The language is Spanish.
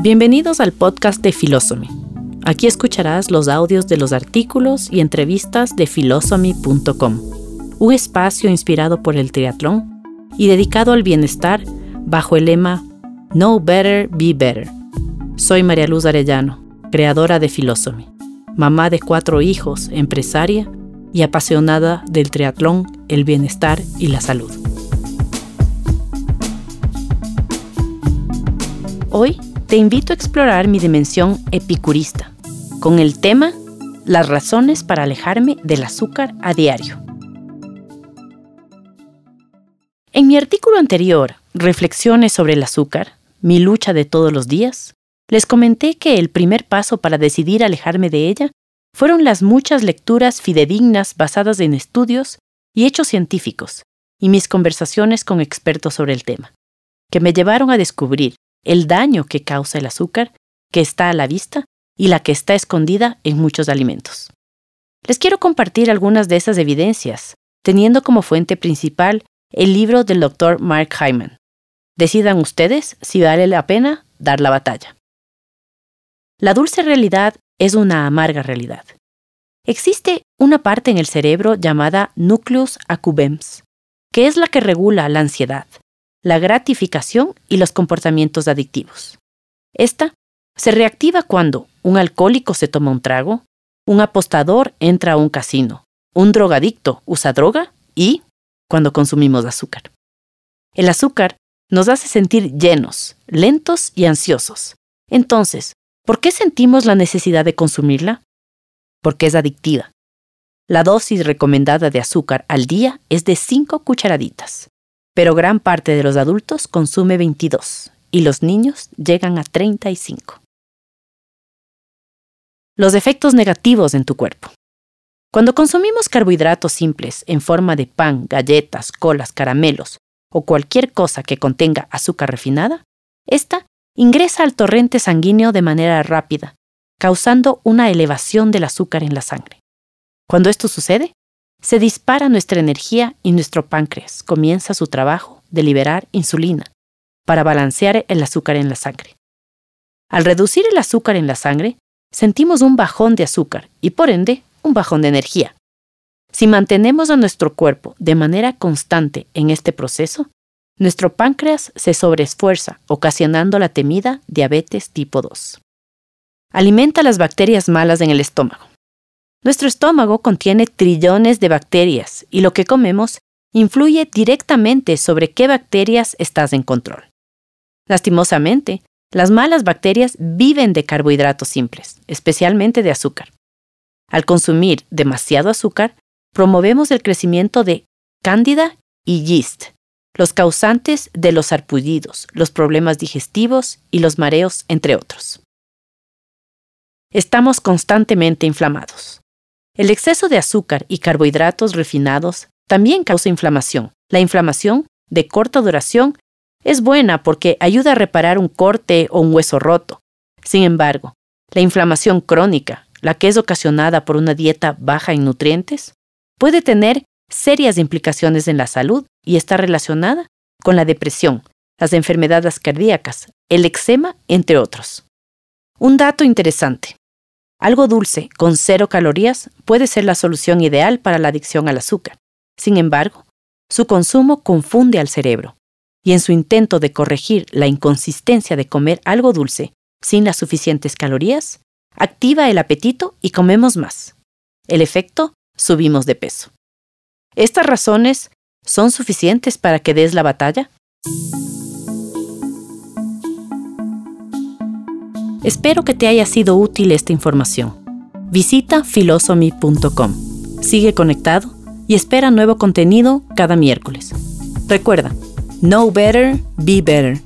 Bienvenidos al podcast de Philosophy. Aquí escucharás los audios de los artículos y entrevistas de philosophy.com, un espacio inspirado por el triatlón y dedicado al bienestar bajo el lema Know Better, Be Better. Soy María Luz Arellano, creadora de Philosophy, mamá de cuatro hijos, empresaria y apasionada del triatlón, el bienestar y la salud. Hoy te invito a explorar mi dimensión epicurista, con el tema Las razones para alejarme del azúcar a diario. En mi artículo anterior, Reflexiones sobre el azúcar, mi lucha de todos los días, les comenté que el primer paso para decidir alejarme de ella fueron las muchas lecturas fidedignas basadas en estudios y hechos científicos, y mis conversaciones con expertos sobre el tema, que me llevaron a descubrir el daño que causa el azúcar, que está a la vista y la que está escondida en muchos alimentos. Les quiero compartir algunas de esas evidencias, teniendo como fuente principal el libro del Dr. Mark Hyman. Decidan ustedes si vale la pena dar la batalla. La dulce realidad es una amarga realidad. Existe una parte en el cerebro llamada nucleus accumbens, que es la que regula la ansiedad, la gratificación y los comportamientos adictivos. Esta se reactiva cuando un alcohólico se toma un trago, un apostador entra a un casino, un drogadicto usa droga y cuando consumimos azúcar. El azúcar nos hace sentir llenos, lentos y ansiosos. Entonces, ¿por qué sentimos la necesidad de consumirla? Porque es adictiva. La dosis recomendada de azúcar al día es de 5 cucharaditas pero gran parte de los adultos consume 22 y los niños llegan a 35. Los efectos negativos en tu cuerpo. Cuando consumimos carbohidratos simples en forma de pan, galletas, colas, caramelos o cualquier cosa que contenga azúcar refinada, esta ingresa al torrente sanguíneo de manera rápida, causando una elevación del azúcar en la sangre. Cuando esto sucede, se dispara nuestra energía y nuestro páncreas comienza su trabajo de liberar insulina para balancear el azúcar en la sangre. Al reducir el azúcar en la sangre, sentimos un bajón de azúcar y por ende un bajón de energía. Si mantenemos a nuestro cuerpo de manera constante en este proceso, nuestro páncreas se sobreesfuerza, ocasionando la temida diabetes tipo 2. Alimenta las bacterias malas en el estómago. Nuestro estómago contiene trillones de bacterias y lo que comemos influye directamente sobre qué bacterias estás en control. Lastimosamente, las malas bacterias viven de carbohidratos simples, especialmente de azúcar. Al consumir demasiado azúcar, promovemos el crecimiento de cándida y yeast, los causantes de los arpullidos, los problemas digestivos y los mareos, entre otros. Estamos constantemente inflamados. El exceso de azúcar y carbohidratos refinados también causa inflamación. La inflamación, de corta duración, es buena porque ayuda a reparar un corte o un hueso roto. Sin embargo, la inflamación crónica, la que es ocasionada por una dieta baja en nutrientes, puede tener serias implicaciones en la salud y está relacionada con la depresión, las enfermedades cardíacas, el eczema, entre otros. Un dato interesante. Algo dulce, con cero calorías, puede ser la solución ideal para la adicción al azúcar. Sin embargo, su consumo confunde al cerebro, y en su intento de corregir la inconsistencia de comer algo dulce sin las suficientes calorías, activa el apetito y comemos más. El efecto, subimos de peso. ¿Estas razones son suficientes para que des la batalla? Espero que te haya sido útil esta información. Visita philosophy.com. Sigue conectado y espera nuevo contenido cada miércoles. Recuerda, know better, be better.